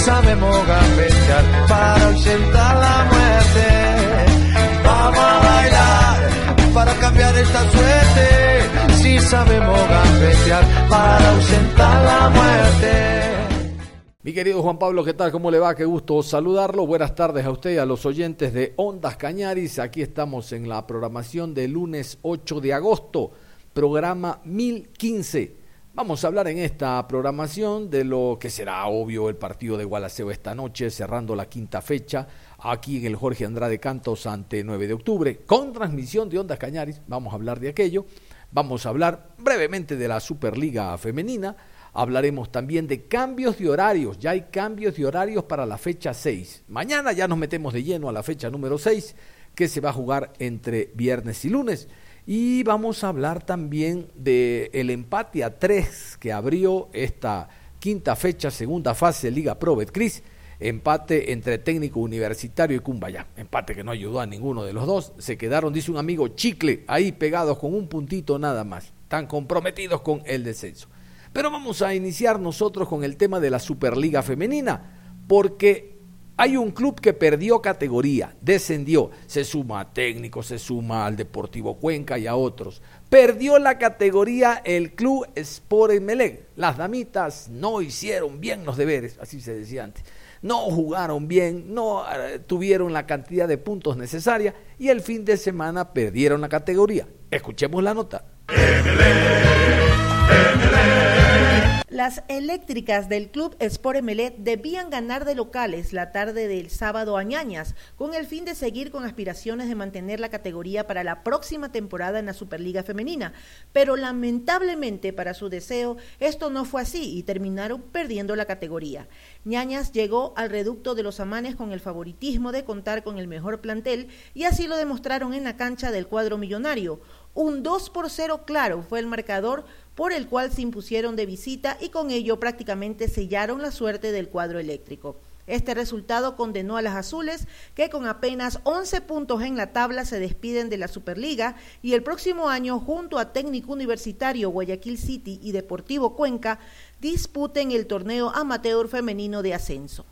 Sabemos gambetear para ausentar la muerte. Vamos a bailar para cambiar esta suerte. Si sabemos gambetear para ausentar la muerte. Mi querido Juan Pablo, ¿qué tal? ¿Cómo le va? Qué gusto saludarlo. Buenas tardes a usted y a los oyentes de Ondas Cañaris. Aquí estamos en la programación del lunes 8 de agosto, programa 1015 Vamos a hablar en esta programación de lo que será obvio el partido de Gualaceo esta noche, cerrando la quinta fecha, aquí en el Jorge Andrade Cantos ante 9 de octubre, con transmisión de Ondas Cañaris. Vamos a hablar de aquello. Vamos a hablar brevemente de la Superliga Femenina. Hablaremos también de cambios de horarios. Ya hay cambios de horarios para la fecha 6. Mañana ya nos metemos de lleno a la fecha número 6, que se va a jugar entre viernes y lunes. Y vamos a hablar también del el empate a tres que abrió esta quinta fecha, segunda fase de Liga Pro Betcris. Empate entre técnico universitario y Cumbaya. Empate que no ayudó a ninguno de los dos. Se quedaron, dice un amigo, chicle ahí pegados con un puntito nada más. Están comprometidos con el descenso. Pero vamos a iniciar nosotros con el tema de la Superliga Femenina. Porque hay un club que perdió categoría, descendió, se suma a técnico, se suma al Deportivo Cuenca y a otros. Perdió la categoría el club Sport Emelec. Las damitas no hicieron bien los deberes, así se decía antes. No jugaron bien, no eh, tuvieron la cantidad de puntos necesaria y el fin de semana perdieron la categoría. Escuchemos la nota. Las eléctricas del club Sport Emelec debían ganar de locales la tarde del sábado a Ñañas, con el fin de seguir con aspiraciones de mantener la categoría para la próxima temporada en la Superliga Femenina. Pero lamentablemente para su deseo, esto no fue así y terminaron perdiendo la categoría. Ñañas llegó al reducto de los amanes con el favoritismo de contar con el mejor plantel y así lo demostraron en la cancha del cuadro millonario. Un 2 por 0 claro fue el marcador por el cual se impusieron de visita y con ello prácticamente sellaron la suerte del cuadro eléctrico. Este resultado condenó a las azules, que con apenas 11 puntos en la tabla se despiden de la Superliga y el próximo año, junto a Técnico Universitario Guayaquil City y Deportivo Cuenca, disputen el torneo amateur femenino de ascenso.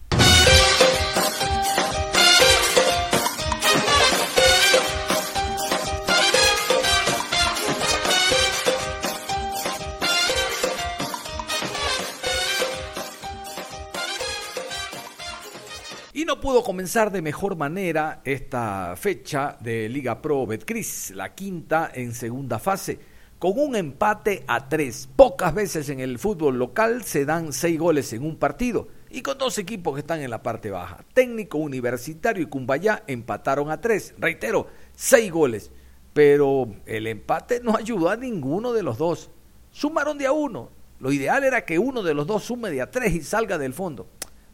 Pudo comenzar de mejor manera esta fecha de Liga Pro Betcris, la quinta en segunda fase, con un empate a tres. Pocas veces en el fútbol local se dan seis goles en un partido y con dos equipos que están en la parte baja. Técnico Universitario y Cumbayá empataron a tres. Reitero, seis goles. Pero el empate no ayudó a ninguno de los dos. Sumaron de a uno. Lo ideal era que uno de los dos sume de a tres y salga del fondo.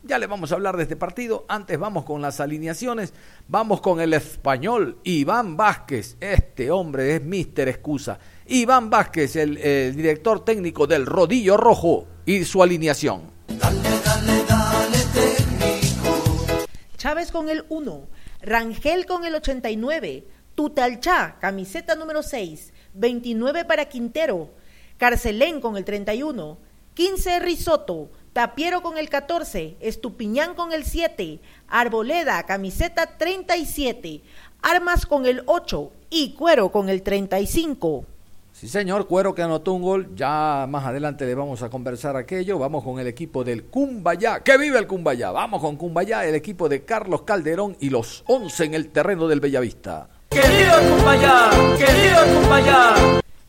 Ya le vamos a hablar de este partido. Antes vamos con las alineaciones. Vamos con el español Iván Vázquez. Este hombre es Mister Excusa. Iván Vázquez, el, director técnico del Rodillo Rojo y su alineación. Dale, dale, dale, técnico. Chávez con el 1. Rangel con el 89. Tutalchá, camiseta número 6. 29 para Quintero. Carcelén con el 31. 15 Risotto. Tapiero con el 14, Estupiñán con el 7, Arboleda, camiseta 37, Armas con el 8 y Cuero con el 35. Sí, señor, Cuero que anotó un gol. Ya más adelante le vamos a conversar aquello. Vamos con el equipo del Cumbayá. ¡Que vive el Cumbayá! Vamos con Cumbayá, el equipo de Carlos Calderón y los 11 en el terreno del Bellavista. ¡Que viva el Cumbayá! ¡Que viva el Cumbayá!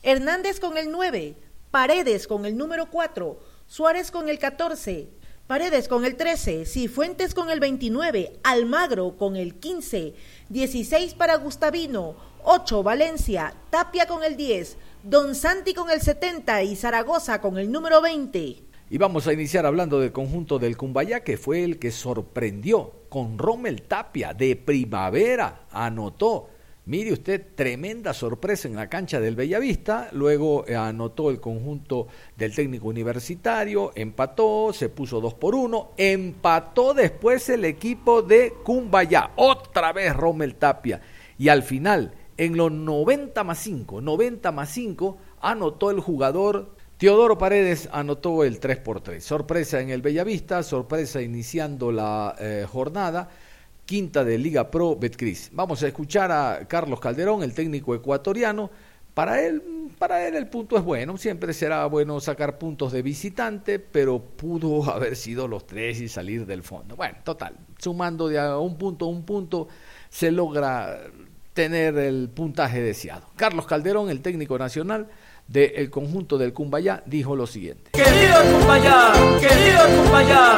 Hernández con el 9, Paredes con el número 4, Suárez con el 14, Paredes con el 13, Cifuentes con el 29, Almagro con el 15, 16 para Gustavino, 8 Valencia, Tapia con el 10, Don Santi con el 70 y Zaragoza con el número 20. Y vamos a iniciar hablando del conjunto del Cumbayá, que fue el que sorprendió con Rommel Tapia de primavera, anotó Mire usted, tremenda sorpresa en la cancha del Bellavista, luego eh, anotó el conjunto del técnico universitario, empató, se puso dos por uno, empató después el equipo de Cumbayá, otra vez Rommel Tapia, y al final, en los 90 más 5, 90 más 5, anotó el jugador Teodoro Paredes anotó el 3 por 3. Sorpresa en el Bellavista, sorpresa iniciando la eh, jornada quinta de Liga Pro Betcris. Vamos a escuchar a Carlos Calderón, el técnico ecuatoriano. Para él, para él el punto es bueno, siempre será bueno sacar puntos de visitante, pero pudo haber sido los tres y salir del fondo. Bueno, total, sumando de a un punto a un punto se logra tener el puntaje deseado. Carlos Calderón, el técnico nacional del conjunto del Cumbayá, dijo lo siguiente. Querido Cumbayá, querido Cumbayá.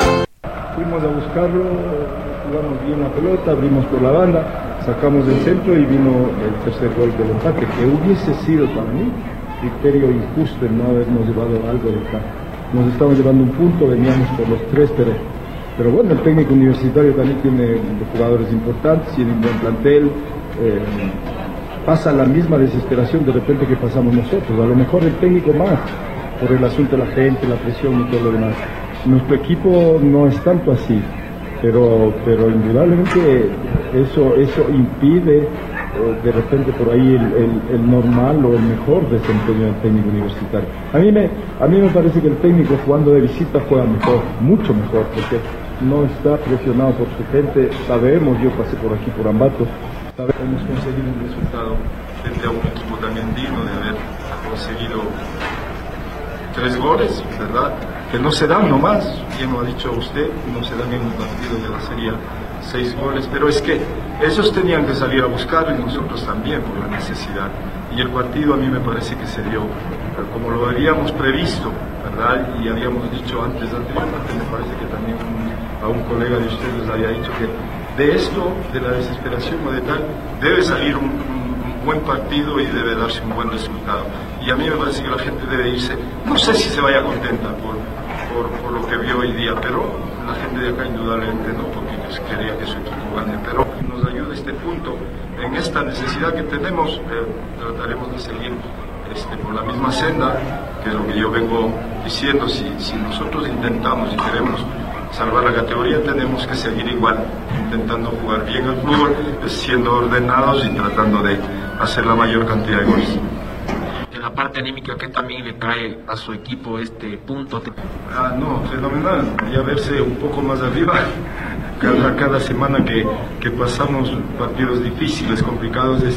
Fuimos a buscarlo jugamos bien la pelota, abrimos por la banda, sacamos del centro y vino el tercer gol del empate, que hubiese sido para mí criterio injusto en no habernos llevado algo de acá. Nos estamos llevando un punto, veníamos por los tres, pero, pero bueno, el técnico universitario también tiene jugadores importantes, tiene un buen plantel. Eh, pasa la misma desesperación de repente que pasamos nosotros, a lo mejor el técnico más, por el asunto de la gente, la presión y todo lo demás. Nuestro equipo no es tanto así pero, pero indudablemente eso, eso impide eh, de repente por ahí el, normal o el mejor desempeño del técnico universitario. A mí, me, a mí me parece que el técnico jugando de visita juega mejor, mucho mejor, porque no está presionado por su gente. Sabemos, yo pasé por aquí por Ambato, hemos conseguido un resultado frente a un equipo también digno de haber conseguido tres goles, ¿verdad? Que no se dan nomás, bien lo ha dicho usted, no se dan en un partido de la seis goles, pero es que esos tenían que salir a buscar y nosotros también por la necesidad. Y el partido a mí me parece que se dio como lo habíamos previsto, ¿verdad? Y habíamos dicho antes, anteriormente, me parece que también a un colega de ustedes había dicho que de esto, de la desesperación o de tal, debe salir un, un buen partido y debe darse un buen resultado. Y a mí me parece que la gente debe irse, no sé si se vaya contenta por, por, lo que vio hoy día, pero la gente de acá indudablemente no, porque quería que su equipo gane, pero nos ayuda este punto. En esta necesidad que tenemos, eh, trataremos de seguir este, por la misma senda, que es lo que yo vengo diciendo, si, si nosotros intentamos y queremos salvar la categoría, tenemos que seguir igual, intentando jugar bien al fútbol, siendo ordenados y tratando de hacer la mayor cantidad de goles la parte anímica que también le trae a su equipo este punto. Ah, no, fenomenal, ya verse un poco más arriba. Cada, cada semana que, que pasamos partidos difíciles, complicados, es,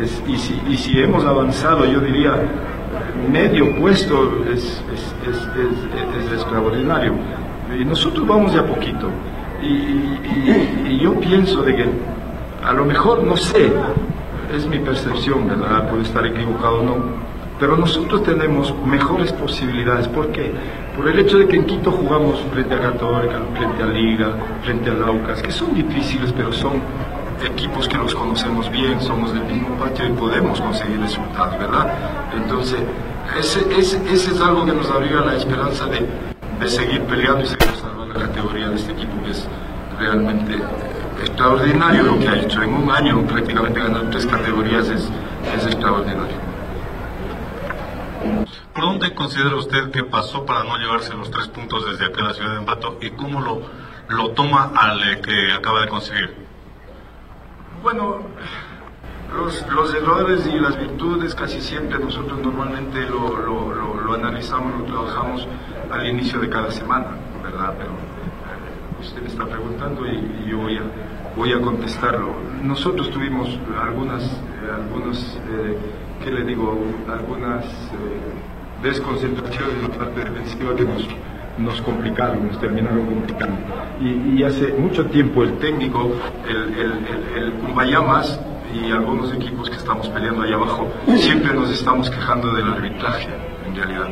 es y, si, y, si, hemos avanzado, yo diría, medio puesto es, es, es extraordinario. Y nosotros vamos ya poquito. Y, y, y, yo pienso de que a lo mejor, no sé, es mi percepción, ¿verdad? Puede estar equivocado o no pero nosotros tenemos mejores posibilidades. ¿Por qué? Por el hecho de que en Quito jugamos frente a Católica, frente a Liga, frente a Laucas, que son difíciles, pero son equipos que los conocemos bien, somos del mismo patio y podemos conseguir resultados, ¿verdad? Entonces, ese, es algo que nos abriga la esperanza de, de seguir peleando y seguir salvando la categoría de este equipo, que es realmente extraordinario lo que ha hecho. En un año prácticamente ganar tres categorías es, es extraordinario. ¿Por dónde considera usted que pasó para no llevarse los tres puntos desde acá a la ciudad de Ambato y cómo lo, lo toma al eh, que acaba de conseguir? Bueno, los, los, errores y las virtudes casi siempre nosotros normalmente lo, lo, lo, analizamos, lo trabajamos al inicio de cada semana, ¿verdad? Pero eh, usted me está preguntando y, yo voy a, voy a contestarlo. Nosotros tuvimos algunas, eh, algunas ¿qué le digo? Algunas desconcentraciones en la parte defensiva que nos, nos complicaron, nos terminaron complicando. Y, hace mucho tiempo el técnico, el, el, el, y algunos equipos que estamos peleando ahí abajo, siempre nos estamos quejando del arbitraje, en realidad.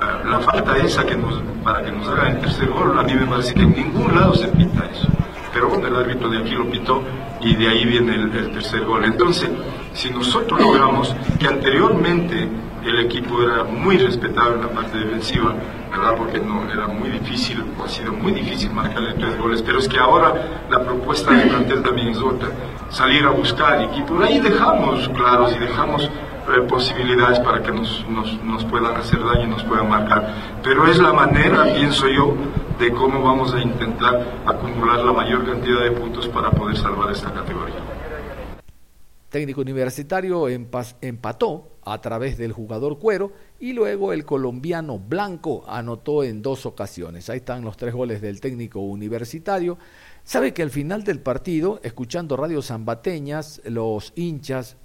Ah, la falta esa que nos para que nos hagan el tercer gol. A mí me parece que en ningún lado se pinta eso. Pero bueno, el árbitro de aquí lo pitó y de ahí viene el, el tercer gol. Entonces, si nosotros logramos que anteriormente el equipo era muy respetable en la parte defensiva, ¿verdad? Porque no era muy difícil, ha sido muy difícil marcarle tres goles, pero es que ahora la propuesta de plantel también es otra, salir a buscar y por ahí dejamos claros y dejamos eh, posibilidades para que nos, nos, nos puedan hacer daño y nos puedan marcar. Pero es la manera, pienso yo, de cómo vamos a intentar acumular la mayor cantidad de puntos para poder salvar esta categoría. Técnico universitario empató a través del jugador Cuero y luego el colombiano Blanco anotó en dos ocasiones. Ahí están los tres goles del técnico universitario. Sabe que al final del partido, escuchando Radio Zambateñas, los hinchas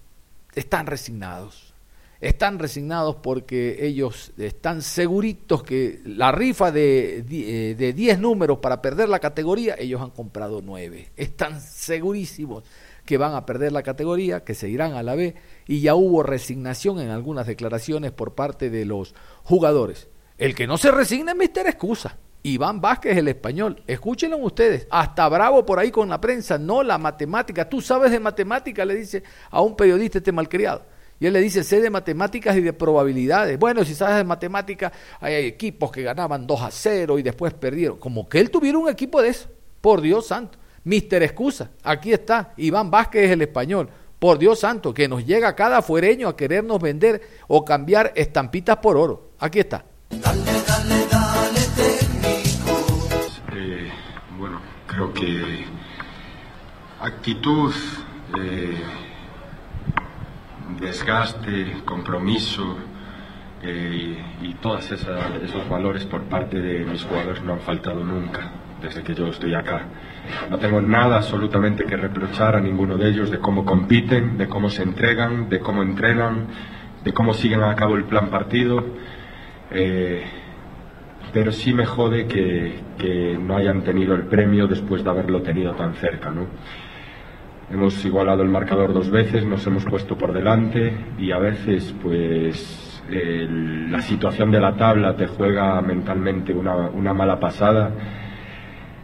están resignados. Están resignados porque ellos están seguritos que la rifa de 10 eh, números para perder la categoría, ellos han comprado 9. Están segurísimos que van a perder la categoría, que se irán a la B, y ya hubo resignación en algunas declaraciones por parte de los jugadores. El que no se resigna es Mister Excusa. Iván Vázquez, el español. Escúchenlo ustedes. Hasta bravo por ahí con la prensa. No la matemática. Tú sabes de matemática, le dice a un periodista este malcriado. Y él le dice, sé de matemáticas y de probabilidades. Bueno, si sabes de matemáticas, hay equipos que ganaban 2 a 0 y después perdieron. Como que él tuviera un equipo de eso. Por Dios santo. Mister Excusa, aquí está, Iván Vázquez es el español. Por Dios santo, que nos llega cada fuereño a querernos vender o cambiar estampitas por oro. Aquí está. Dale, dale, dale, eh, bueno, creo que actitud, eh, desgaste, compromiso eh, y todos esos valores por parte de mis jugadores no han faltado nunca desde que yo estoy acá. No tengo nada absolutamente que reprochar a ninguno de ellos de cómo compiten, de cómo se entregan, de cómo entrenan, de cómo siguen a cabo el plan partido. Eh, pero sí me jode que, no hayan tenido el premio después de haberlo tenido tan cerca. ¿no? Hemos igualado el marcador dos veces, nos hemos puesto por delante y a veces pues la situación de la tabla te juega mentalmente una mala pasada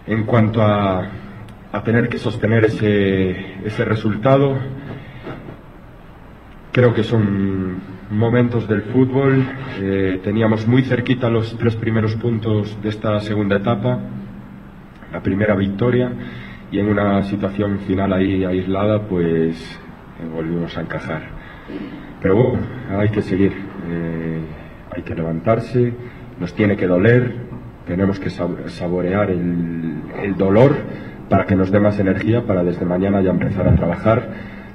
en cuanto a, a tener que sostener ese, ese resultado. Creo que son momentos del fútbol. Eh, teníamos muy cerquita los tres primeros puntos de esta segunda etapa, la primera victoria, y en una situación final ahí aislada, pues eh, volvimos a encajar. Pero bueno, hay que seguir, eh, hay que levantarse, nos tiene que doler, tenemos que saborear el, dolor para que nos dé más energía para desde mañana ya empezar a trabajar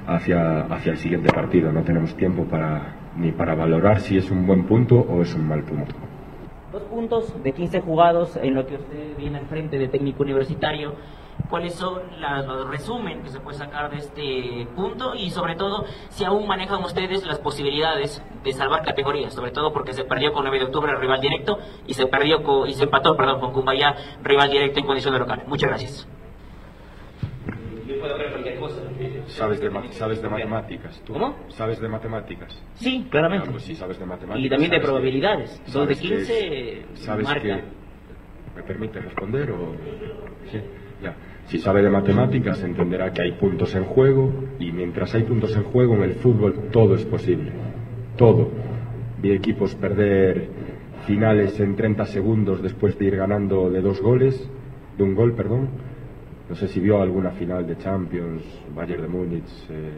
hacia, hacia el siguiente partido. No tenemos tiempo para, ni para valorar si es un buen punto o es un mal punto. Dos puntos de 15 jugados en lo que usted viene al frente de técnico universitario cuáles son los resumen que se puede sacar de este punto y sobre todo si aún manejan ustedes las posibilidades de salvar categorías, sobre todo porque se perdió con 9 de octubre el rival directo y se perdió con, y se empató perdón, con Cumbaya rival directo en condición de local. Muchas gracias. ¿Sabes de, sabes de matemáticas? ¿tú? ¿Cómo? ¿Sabes de matemáticas? Sí, claramente. pues sí, sabes de matemáticas. Y también de probabilidades. Dos de 15 ¿Sabes marca. ¿Me permite responder o...? Sí, ya. Si sabe de matemáticas entenderá que hay puntos en juego y mientras hay puntos en juego en el fútbol todo es posible. Todo. Vi equipos perder finales en 30 segundos después de ir ganando de dos goles, de un gol, perdón. No sé si vio alguna final de Champions, Bayern de Múnich, eh,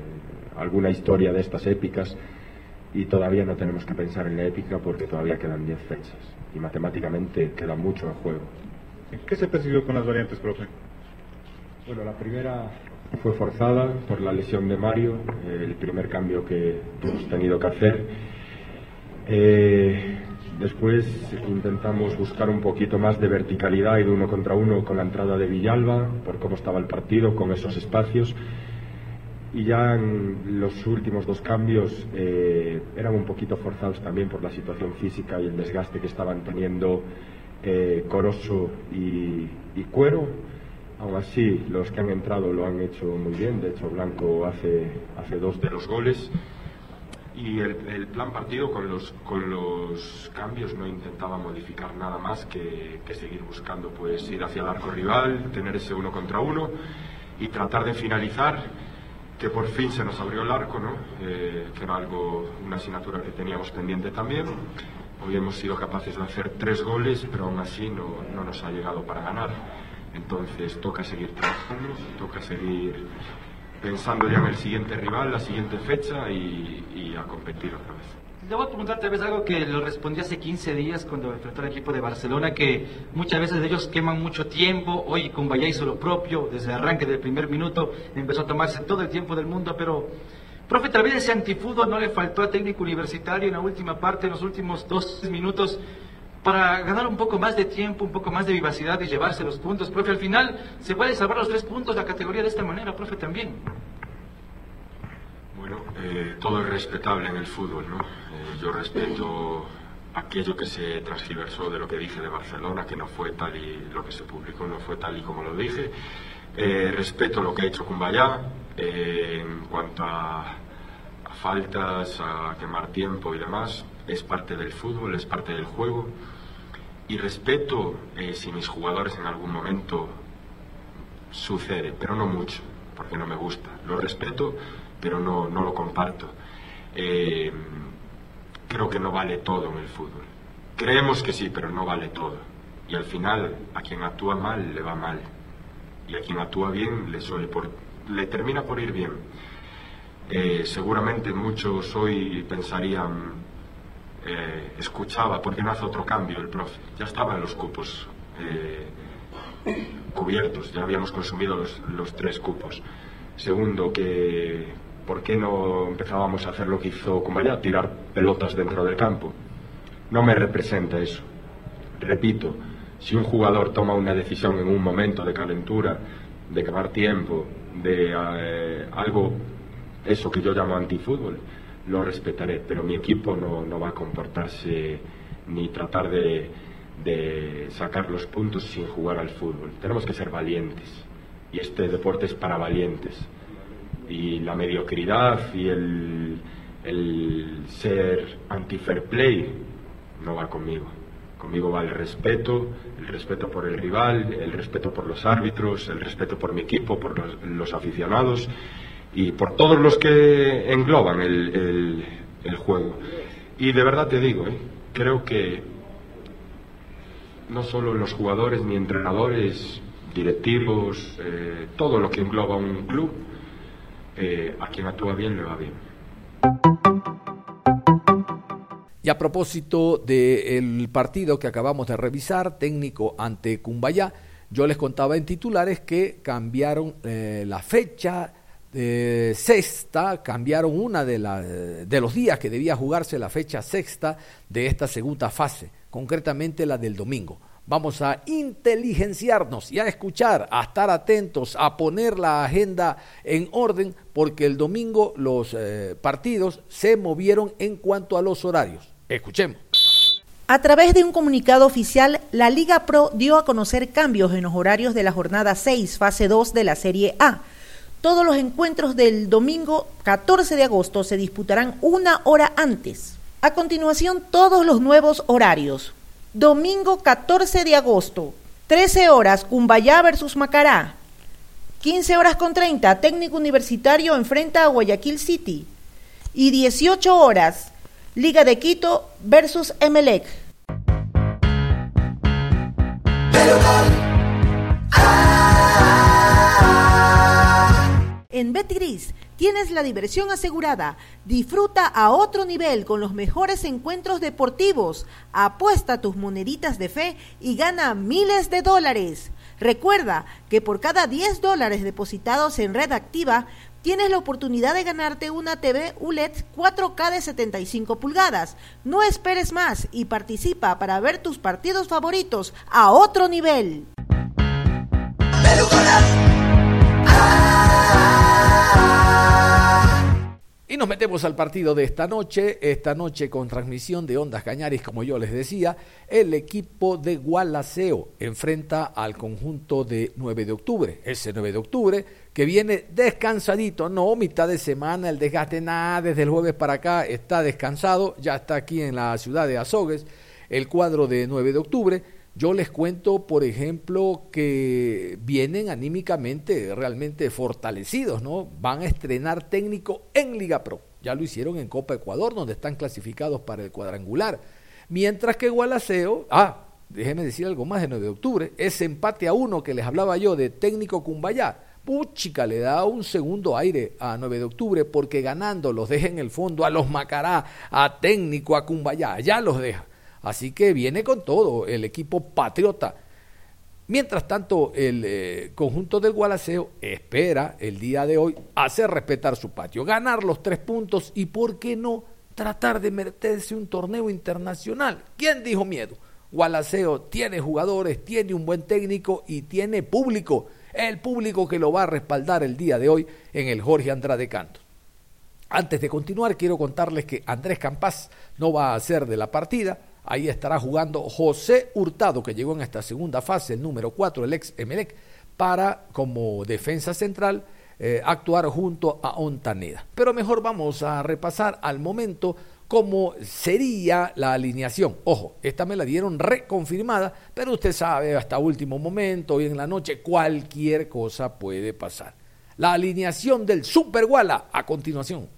alguna historia de estas épicas y todavía no tenemos que pensar en la épica porque todavía quedan 10 fechas y matemáticamente queda mucho en juego. ¿Qué se persiguió con las variantes, profe? Bueno, la primera fue forzada por la lesión de Mario, eh, el primer cambio que, hemos tenido que hacer. Eh, después intentamos buscar un poquito más de verticalidad y de uno contra uno con la entrada de Villalba, por cómo estaba el partido, con esos espacios. Y ya en los últimos dos cambios eh, eran un poquito forzados también por la situación física y el desgaste que estaban teniendo Coroso y Cuero Aún así, los que han entrado lo han hecho muy bien. De hecho, Blanco hace, hace dos de los goles. y el, plan partido con los, con los cambios no intentaba modificar nada más que, seguir buscando pues ir hacia el arco rival, tener ese uno contra uno y tratar de finalizar que por fin se nos abrió el arco, ¿no? Eh, que era algo, una asignatura que teníamos pendiente también. Hoy hemos sido capaces de hacer tres goles, pero aún así no, no nos ha llegado para ganar. Entonces toca seguir trabajando, toca seguir pensando ya en el siguiente rival, la siguiente fecha y, a competir otra vez. Le voy a preguntar tal vez algo que lo respondí hace 15 días cuando enfrentó al equipo de Barcelona, que muchas veces ellos queman mucho tiempo, hoy con Valle hizo lo propio, desde el arranque del primer minuto empezó a tomarse todo el tiempo del mundo, pero, profe, tal vez ese antifútbol no le faltó a técnico universitario en la última parte, en los últimos dos minutos, para ganar un poco más de tiempo, un poco más de vivacidad y llevarse los puntos. Profe, al final se puede salvar los tres puntos la categoría de esta manera, profe, también. Bueno, eh, todo es respetable en el fútbol, ¿no? Eh, yo respeto aquello que se transgiversó de lo que dije de Barcelona, que no fue tal y lo que se publicó no fue tal y como lo dije. Eh, respeto lo que ha hecho Cumbayá en cuanto a faltas, a quemar tiempo y demás. Es parte del fútbol, es parte del juego y respeto eh, si mis jugadores en algún momento sucede, pero no mucho, porque no me gusta. Lo respeto, pero no, no lo comparto. Eh, creo que no vale todo en el fútbol. Creemos que sí, pero no vale todo. Y al final, a quien actúa mal le va mal. Y a quien actúa bien le, suele por, le termina por ir bien. Eh, seguramente muchos hoy pensarían, eh, escuchaba, ¿por qué no hace otro cambio el profe? Ya estaban los cupos eh, cubiertos, ya habíamos consumido los, tres cupos. Segundo, que ¿por qué no empezábamos a hacer lo que hizo Cumbaya, tirar pelotas dentro del campo? No me representa eso. Repito, si un jugador toma una decisión en un momento de calentura, de quemar tiempo, de eh, algo, eso que yo llamo antifútbol, lo respetaré, pero mi equipo no, va a comportarse ni tratar de, sacar los puntos sin jugar al fútbol. Tenemos que ser valientes y este deporte es para valientes. Y la mediocridad y el, el ser anti-fair play no va conmigo. Conmigo va el respeto, el respeto por el rival, el respeto por los árbitros, el respeto por mi equipo, por los aficionados y por todos los que engloban el, el, juego. Y de verdad te digo, ¿eh? creo que no solo los jugadores ni entrenadores, directivos, eh, todo lo que engloba un club, eh, a quien actúa bien le va bien. Y a propósito del partido que acabamos de revisar, técnico ante Cumbayá, yo les contaba en titulares que cambiaron la fecha, sexta, cambiaron una de, la, de los días que debía jugarse la fecha sexta de esta segunda fase, concretamente la del domingo. Vamos a inteligenciarnos y a escuchar, a estar atentos, a poner la agenda en orden, porque el domingo los eh, partidos se movieron en cuanto a los horarios. Escuchemos. A través de un comunicado oficial, la Liga Pro dio a conocer cambios en los horarios de la jornada 6, fase 2 de la Serie A todos los encuentros del domingo 14 de agosto se disputarán una hora antes. A continuación, todos los nuevos horarios. Domingo 14 de agosto, 13 horas, Cumbayá versus Macará. 15 horas con 30, Técnico Universitario enfrenta a Guayaquil City. Y 18 horas, Liga de Quito versus Emelec. En Betgris tienes la diversión asegurada. Disfruta a otro nivel con los mejores encuentros deportivos. Apuesta tus moneditas de fe y gana miles de dólares. Recuerda que por cada 10 dólares depositados en Red Activa, tienes la oportunidad de ganarte una TV ULED 4K de 75 pulgadas. No esperes más y participa para ver tus partidos favoritos a otro nivel. Y nos metemos al partido de esta noche, esta noche con transmisión de Ondas Cañaris, como yo les decía, el equipo de Gualaceo enfrenta al conjunto de 9 de octubre, ese 9 de octubre que viene descansadito, no mitad de semana, el desgaste nada, desde el jueves para acá está descansado, ya está aquí en la ciudad de Azogues, el cuadro de 9 de octubre. Yo les cuento, por ejemplo, que vienen anímicamente realmente fortalecidos, ¿no? Van a estrenar técnico en Liga Pro. Ya lo hicieron en Copa Ecuador, donde están clasificados para el cuadrangular. Mientras que Gualaceo, ah, déjenme decir algo más de 9 de octubre, ese empate a uno que les hablaba yo de técnico Cumbayá, puchica, le da un segundo aire a 9 de octubre porque ganando los deja en el fondo a los Macará, a técnico, a Cumbayá, ya los deja. Así que viene con todo el equipo patriota. Mientras tanto, el eh, conjunto del Gualaceo espera el día de hoy hacer respetar su patio, ganar los tres puntos y, ¿por qué no?, tratar de meterse un torneo internacional. ¿Quién dijo miedo? Gualaceo tiene jugadores, tiene un buen técnico y tiene público. El público que lo va a respaldar el día de hoy en el Jorge Andrade Cantos. Antes de continuar, quiero contarles que Andrés Campas no va a ser de la partida Ahí estará jugando José Hurtado, que llegó en esta segunda fase, el número 4, el ex Emelec, para como defensa central eh, actuar junto a Ontaneda. Pero mejor vamos a repasar al momento cómo sería la alineación. Ojo, esta me la dieron reconfirmada, pero usted sabe, hasta último momento, hoy en la noche, cualquier cosa puede pasar. La alineación del Super Guala a continuación.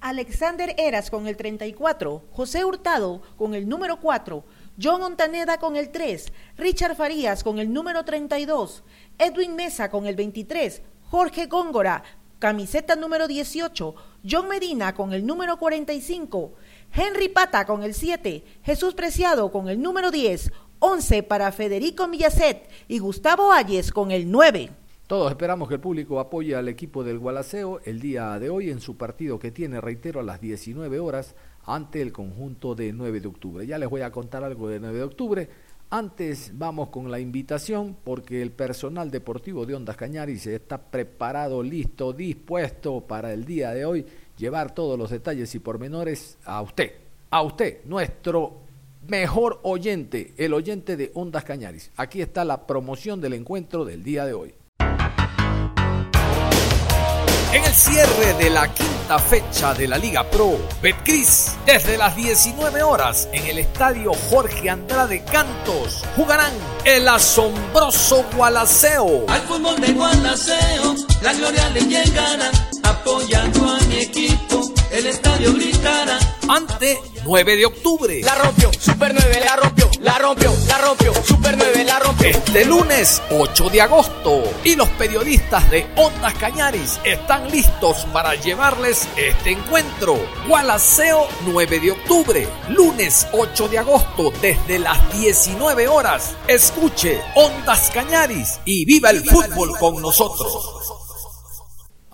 Alexander Eras con el 34, José Hurtado con el número 4, John Ontaneda con el 3, Richard Farías con el número 32, Edwin Mesa con el 23, Jorge Góngora, camiseta número 18, John Medina con el número 45, Henry Pata con el 7, Jesús Preciado con el número 10, 11 para Federico Millacet y Gustavo Ayes con el 9. Todos esperamos que el público apoye al equipo del Gualaceo el día de hoy en su partido que tiene, reitero, a las 19 horas ante el conjunto de 9 de octubre. Ya les voy a contar algo de 9 de octubre. Antes vamos con la invitación porque el personal deportivo de Ondas Cañaris está preparado, listo, dispuesto para el día de hoy llevar todos los detalles y pormenores a usted, a usted, nuestro mejor oyente, el oyente de Ondas Cañaris. Aquí está la promoción del encuentro del día de hoy. En el cierre de la quinta fecha de la Liga Pro, Betcris, desde las 19 horas en el estadio Jorge Andrade Cantos, jugarán el asombroso Gualaceo. Al fútbol de Gualaceo, la gloria le llegará, apoyando a mi equipo, el estadio gritará. Ante 9 de octubre. La rompió, Super 9 la rompió, la rompió, la rompió, Super 9 la rompió. Este lunes 8 de agosto y los periodistas de Ondas Cañaris están listos para llevarles este encuentro. Gualaceo 9 de octubre, lunes 8 de agosto desde las 19 horas. Escuche Ondas Cañaris y viva el fútbol con nosotros.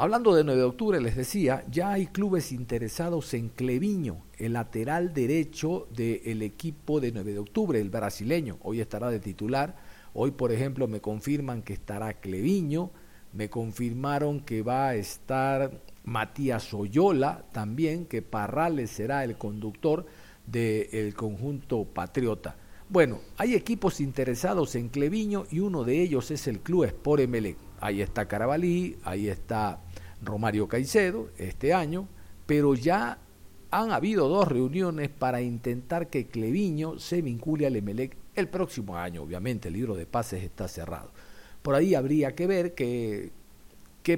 Hablando de 9 de octubre, les decía, ya hay clubes interesados en Cleviño, el lateral derecho del equipo de 9 de octubre, el brasileño. Hoy estará de titular. Hoy, por ejemplo, me confirman que estará Cleviño. Me confirmaron que va a estar Matías Oyola también, que Parrales será el conductor del conjunto patriota. Bueno, hay equipos interesados en Cleviño y uno de ellos es el Club Sport Emelec. Ahí está Carabalí, ahí está Romario Caicedo este año, pero ya han habido dos reuniones para intentar que Cleviño se vincule al Emelec el próximo año. Obviamente el libro de pases está cerrado. Por ahí habría que ver qué,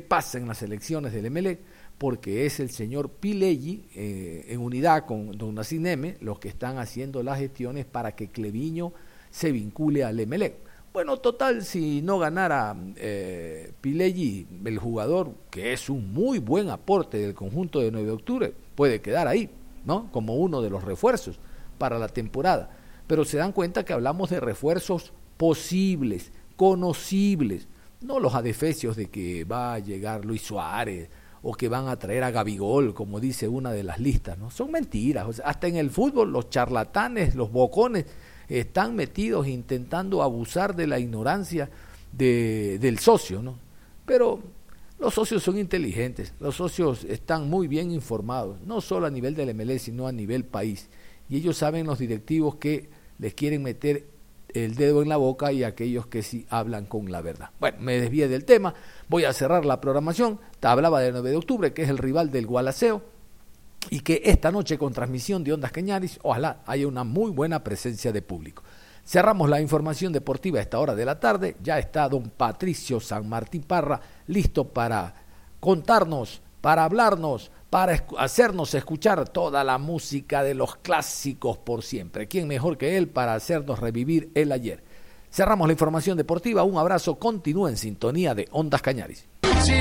pasa en las elecciones del Emelec, porque es el señor Pileggi, eh, en unidad con don Nacine los que están haciendo las gestiones para que Cleviño se vincule al Emelec. Bueno, total, si no ganara eh, Pileggi, el jugador, que es un muy buen aporte del conjunto de 9 de octubre, puede quedar ahí, ¿no? Como uno de los refuerzos para la temporada. Pero se dan cuenta que hablamos de refuerzos posibles, conocibles, no los adefesios de que va a llegar Luis Suárez o que van a traer a Gabigol, como dice una de las listas, ¿no? Son mentiras. hasta en el fútbol, los charlatanes, los bocones, están metidos intentando abusar de la ignorancia de, del socio, ¿no? Pero los socios son inteligentes, los socios están muy bien informados, no solo a nivel del MLS, sino a nivel país. Y ellos saben los directivos que les quieren meter el dedo en la boca y aquellos que sí hablan con la verdad. Bueno, me desvié del tema, voy a cerrar la programación. Te hablaba del 9 de octubre, que es el rival del Gualaceo, y que esta noche con transmisión de Ondas Cañaris, ojalá haya una muy buena presencia de público. Cerramos la información deportiva a esta hora de la tarde. Ya está don Patricio San Martín Parra listo para contarnos, para hablarnos, para hacernos escuchar toda la música de los clásicos por siempre. ¿Quién mejor que él para hacernos revivir el ayer? Cerramos la información deportiva. Un abrazo. Continúa en sintonía de Ondas Cañaris. Si